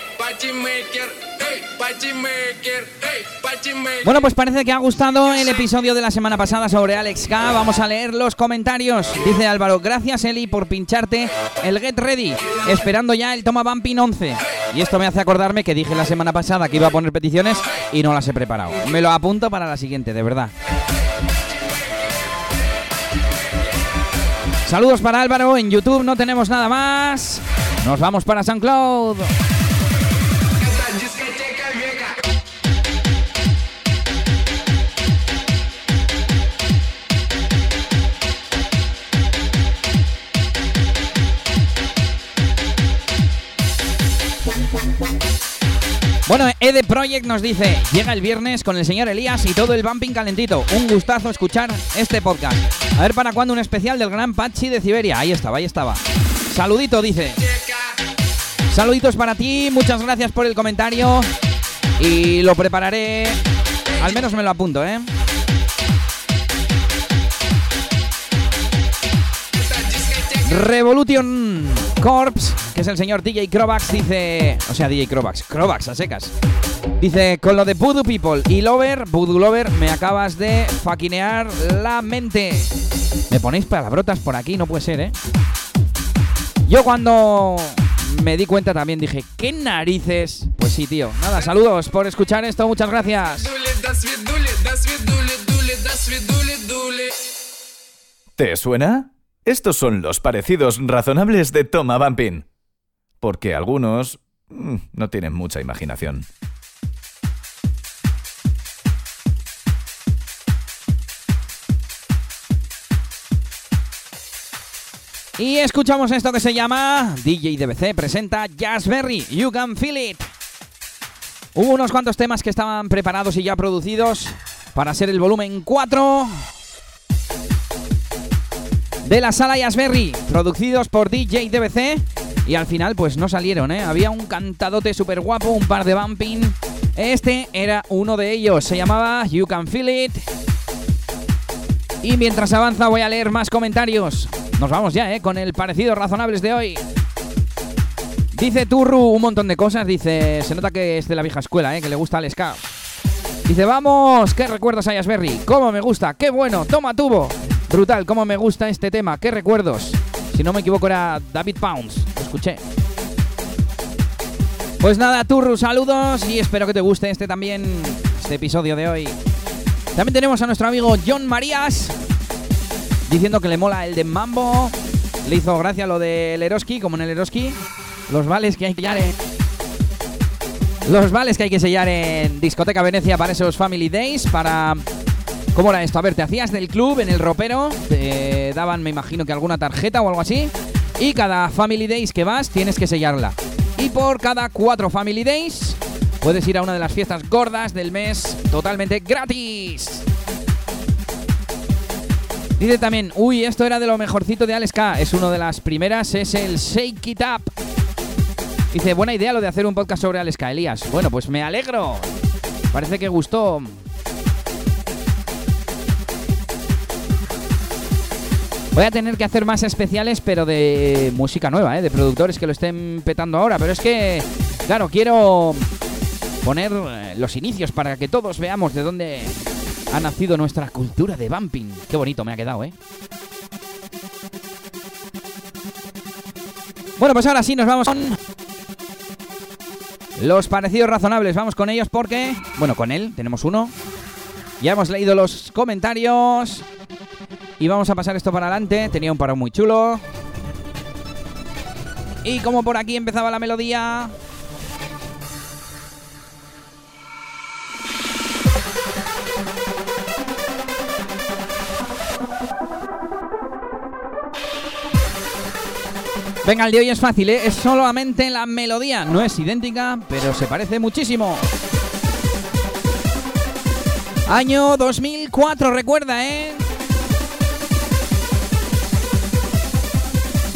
maker, hey, maker, maker. Bueno, pues parece que ha gustado el episodio de la semana pasada sobre Alex K. Vamos a leer los comentarios. Dice Álvaro, gracias Eli por pincharte el Get Ready, esperando ya el Toma Bumping 11. Y esto me hace acordarme que dije la semana pasada que iba a poner peticiones y no las he preparado. Me lo apunto para la siguiente, de verdad. Saludos para Álvaro, en YouTube no tenemos nada más. Nos vamos para SoundCloud. Bueno, Ede Project nos dice, llega el viernes con el señor Elías y todo el bumping calentito. Un gustazo escuchar este podcast. A ver para cuándo un especial del gran Pachi de Siberia. Ahí estaba, ahí estaba. Saludito, dice. Saluditos para ti, muchas gracias por el comentario. Y lo prepararé. Al menos me lo apunto, ¿eh? Revolution Corps, que es el señor DJ Crovax, dice. O sea, DJ Crovax, Crovax a secas. Dice: Con lo de Voodoo People y Lover, Voodoo Lover, me acabas de faquinear la mente. Me ponéis palabrotas por aquí, no puede ser, ¿eh? Yo cuando me di cuenta también dije: ¿Qué narices? Pues sí, tío. Nada, saludos por escuchar esto, muchas gracias. ¿Te suena? Estos son los parecidos razonables de Toma Bumping. Porque algunos mm, no tienen mucha imaginación. Y escuchamos esto que se llama DJ DBC presenta Jazzberry, You Can Feel It. Hubo unos cuantos temas que estaban preparados y ya producidos para ser el volumen 4 de la sala Jazzberry, producidos por DJ DBC y al final pues no salieron, ¿eh? Había un cantadote súper guapo, un par de bumping. Este era uno de ellos, se llamaba You Can Feel It. Y mientras avanza voy a leer más comentarios. Nos vamos ya, ¿eh? Con el parecido razonables de hoy. Dice Turru un montón de cosas. Dice, se nota que es de la vieja escuela, ¿eh? Que le gusta el ska. Dice, vamos, ¿qué recuerdos hay, Asberry? ¿Cómo me gusta? ¡Qué bueno! ¡Toma tubo! Brutal, ¿cómo me gusta este tema? ¿Qué recuerdos? Si no me equivoco era David Pounds. Escuché. Pues nada, Turru, saludos y espero que te guste este también, este episodio de hoy. También tenemos a nuestro amigo John Marías diciendo que le mola el de Mambo. Le hizo gracia lo del Eroski, como en el Eroski. Los vales que hay que sellar en... Los vales que hay que sellar en Discoteca Venecia para esos Family Days, para... ¿Cómo era esto? A ver, te hacías del club en el ropero, te daban, me imagino que alguna tarjeta o algo así, y cada Family Days que vas tienes que sellarla. Y por cada cuatro Family Days puedes ir a una de las fiestas gordas del mes totalmente gratis. Dice también, uy, esto era de lo mejorcito de Alex K. Es una de las primeras, es el Shake It Up. Dice, buena idea lo de hacer un podcast sobre Alex K, Elías. Bueno, pues me alegro. Parece que gustó. Voy a tener que hacer más especiales, pero de música nueva, ¿eh? de productores que lo estén petando ahora. Pero es que, claro, quiero poner eh, los inicios para que todos veamos de dónde ha nacido nuestra cultura de bumping. Qué bonito me ha quedado, ¿eh? Bueno, pues ahora sí nos vamos con los parecidos razonables. Vamos con ellos porque, bueno, con él tenemos uno. Ya hemos leído los comentarios y vamos a pasar esto para adelante. Tenía un paro muy chulo. Y como por aquí empezaba la melodía, Venga, el de hoy es fácil, ¿eh? es solamente la melodía. No es idéntica, pero se parece muchísimo. Año 2004, recuerda, ¿eh?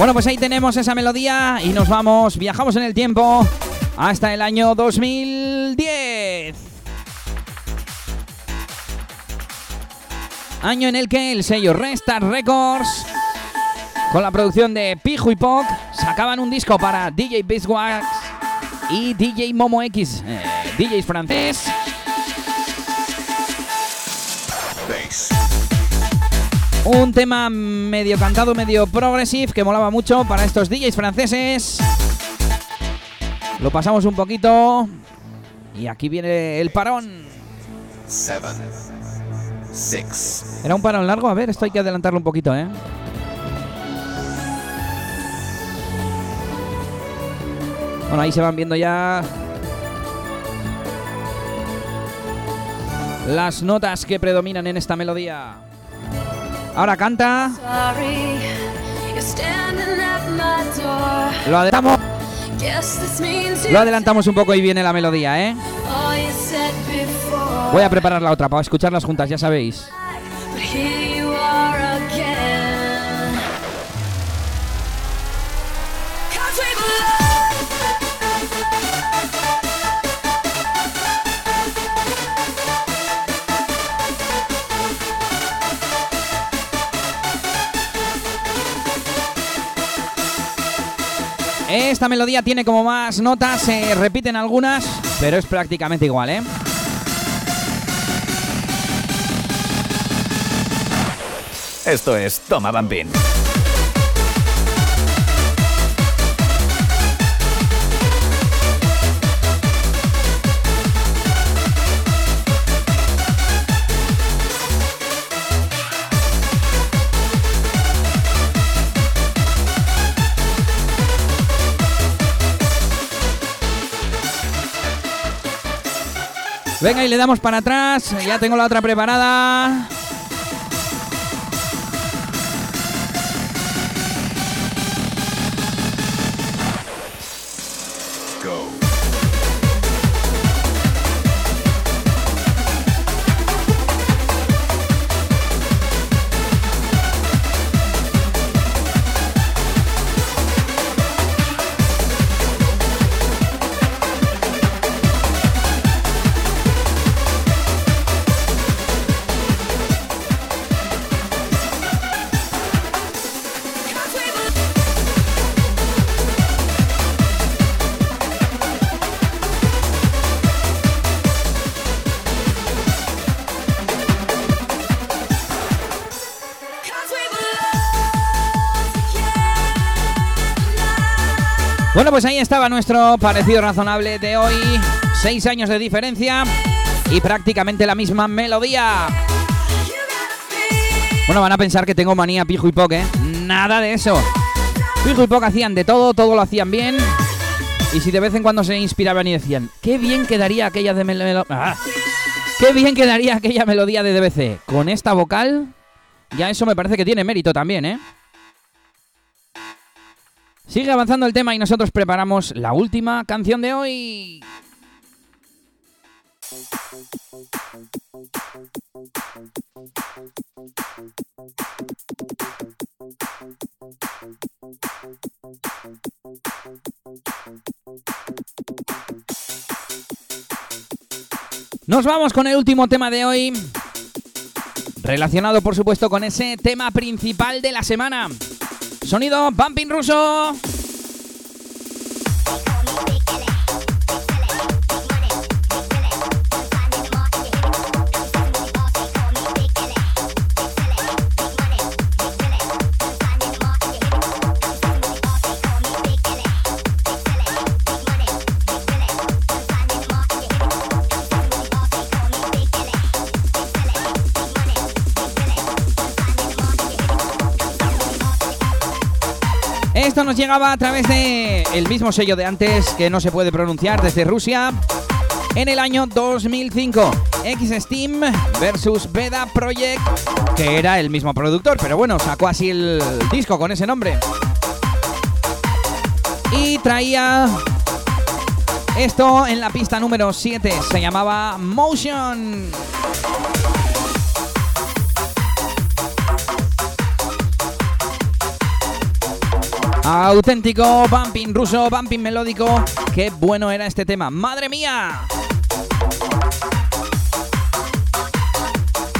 Bueno, pues ahí tenemos esa melodía y nos vamos, viajamos en el tiempo hasta el año 2010. Año en el que el sello Restart Records, con la producción de Pijo y Poc, sacaban un disco para DJ Beeswax y DJ Momo X, eh, DJs francés. Un tema medio cantado, medio progressive, que molaba mucho para estos DJs franceses. Lo pasamos un poquito. Y aquí viene el parón. Era un parón largo, a ver, esto hay que adelantarlo un poquito, ¿eh? Bueno, ahí se van viendo ya las notas que predominan en esta melodía. Ahora canta. Lo adelantamos. Lo adelantamos un poco y viene la melodía, ¿eh? Voy a preparar la otra para escucharlas juntas, ya sabéis. Esta melodía tiene como más notas, se repiten algunas, pero es prácticamente igual, ¿eh? Esto es Toma Bumping. Venga, y le damos para atrás. Ya tengo la otra preparada. Pues ahí estaba nuestro parecido razonable de hoy. Seis años de diferencia y prácticamente la misma melodía. Bueno, van a pensar que tengo manía pijo y poc, ¿eh? Nada de eso. Pijo y poc hacían de todo, todo lo hacían bien. Y si de vez en cuando se inspiraban y decían, qué bien quedaría aquella de ah, qué bien quedaría aquella melodía de DBC con esta vocal, ya eso me parece que tiene mérito también, ¿eh? Sigue avanzando el tema y nosotros preparamos la última canción de hoy. Nos vamos con el último tema de hoy. Relacionado, por supuesto, con ese tema principal de la semana. Sonido Bumping Ruso. Esto nos llegaba a través de el mismo sello de antes que no se puede pronunciar desde Rusia. En el año 2005, X-Steam versus Veda Project, que era el mismo productor, pero bueno, sacó así el disco con ese nombre. Y traía esto en la pista número 7, se llamaba Motion. Auténtico bumping ruso, bumping melódico. Qué bueno era este tema. ¡Madre mía!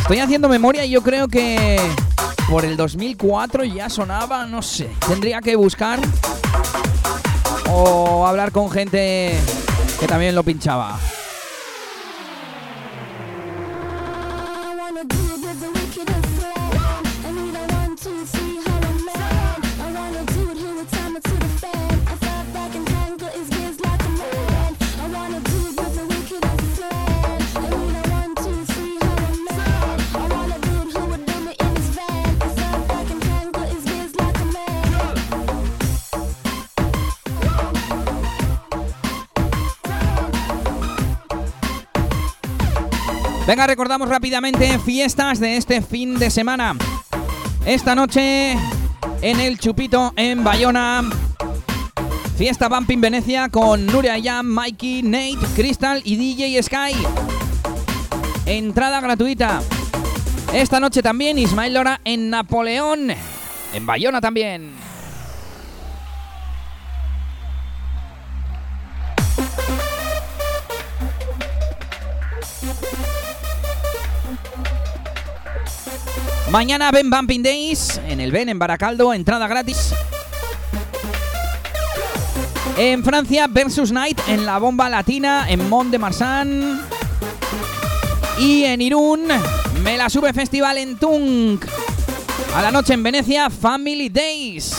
Estoy haciendo memoria y yo creo que por el 2004 ya sonaba, no sé. Tendría que buscar o hablar con gente que también lo pinchaba. Venga, recordamos rápidamente fiestas de este fin de semana. Esta noche en el Chupito en Bayona. Fiesta Bumping Venecia con Nuria Yam, Mikey, Nate, Crystal y DJ Sky. Entrada gratuita. Esta noche también Ismael Lora en Napoleón. En Bayona también. Mañana Ben Bumping Days en el Ben en Baracaldo, entrada gratis. En Francia, Versus Night en la Bomba Latina en Mont de Marsan. Y en Irún, Me la Sube Festival en Tunk. A la noche en Venecia, Family Days.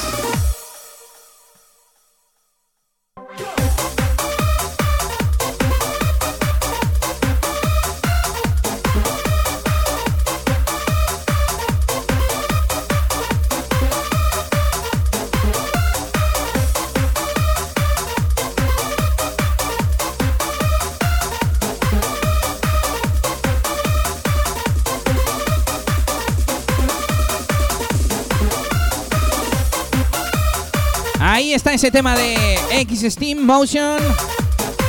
Ese tema de X Steam Motion.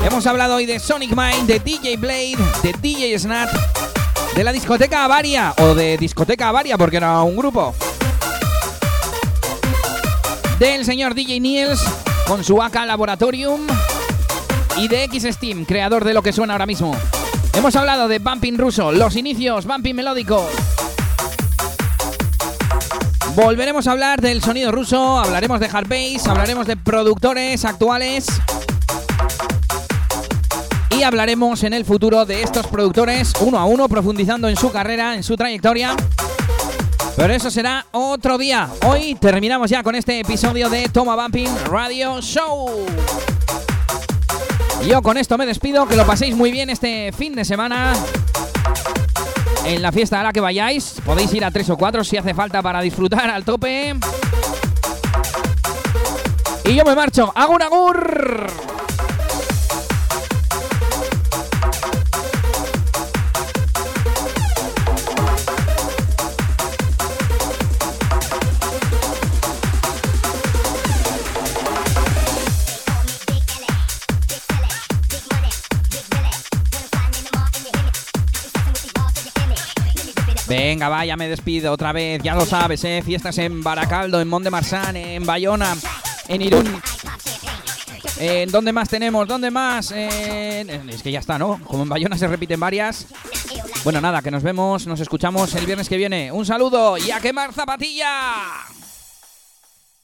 Hemos hablado hoy de Sonic Mind, de DJ Blade, de DJ Snap, de la discoteca Avaria o de discoteca Avaria porque era un grupo. Del señor DJ Niels con su AK Laboratorium y de X Steam, creador de lo que suena ahora mismo. Hemos hablado de Bumping Ruso, los inicios, Bumping Melódico. Volveremos a hablar del sonido ruso, hablaremos de hard bass, hablaremos de productores actuales y hablaremos en el futuro de estos productores uno a uno, profundizando en su carrera, en su trayectoria Pero eso será otro día. Hoy terminamos ya con este episodio de Toma Bumping Radio Show. Yo con esto me despido, que lo paséis muy bien este fin de semana. En la fiesta a la que vayáis, podéis ir a tres o cuatro si hace falta para disfrutar al tope. Y yo me marcho. ¡Agur, agur! Venga, vaya, me despido otra vez. Ya lo sabes, ¿eh? Fiestas en Baracaldo, en Mont de Marsan, en Bayona, en Irún. ¿En dónde más tenemos? ¿Dónde más? Es que ya está, ¿no? Como en Bayona se repiten varias. Bueno, nada, que nos vemos, nos escuchamos el viernes que viene. Un saludo y a quemar zapatilla.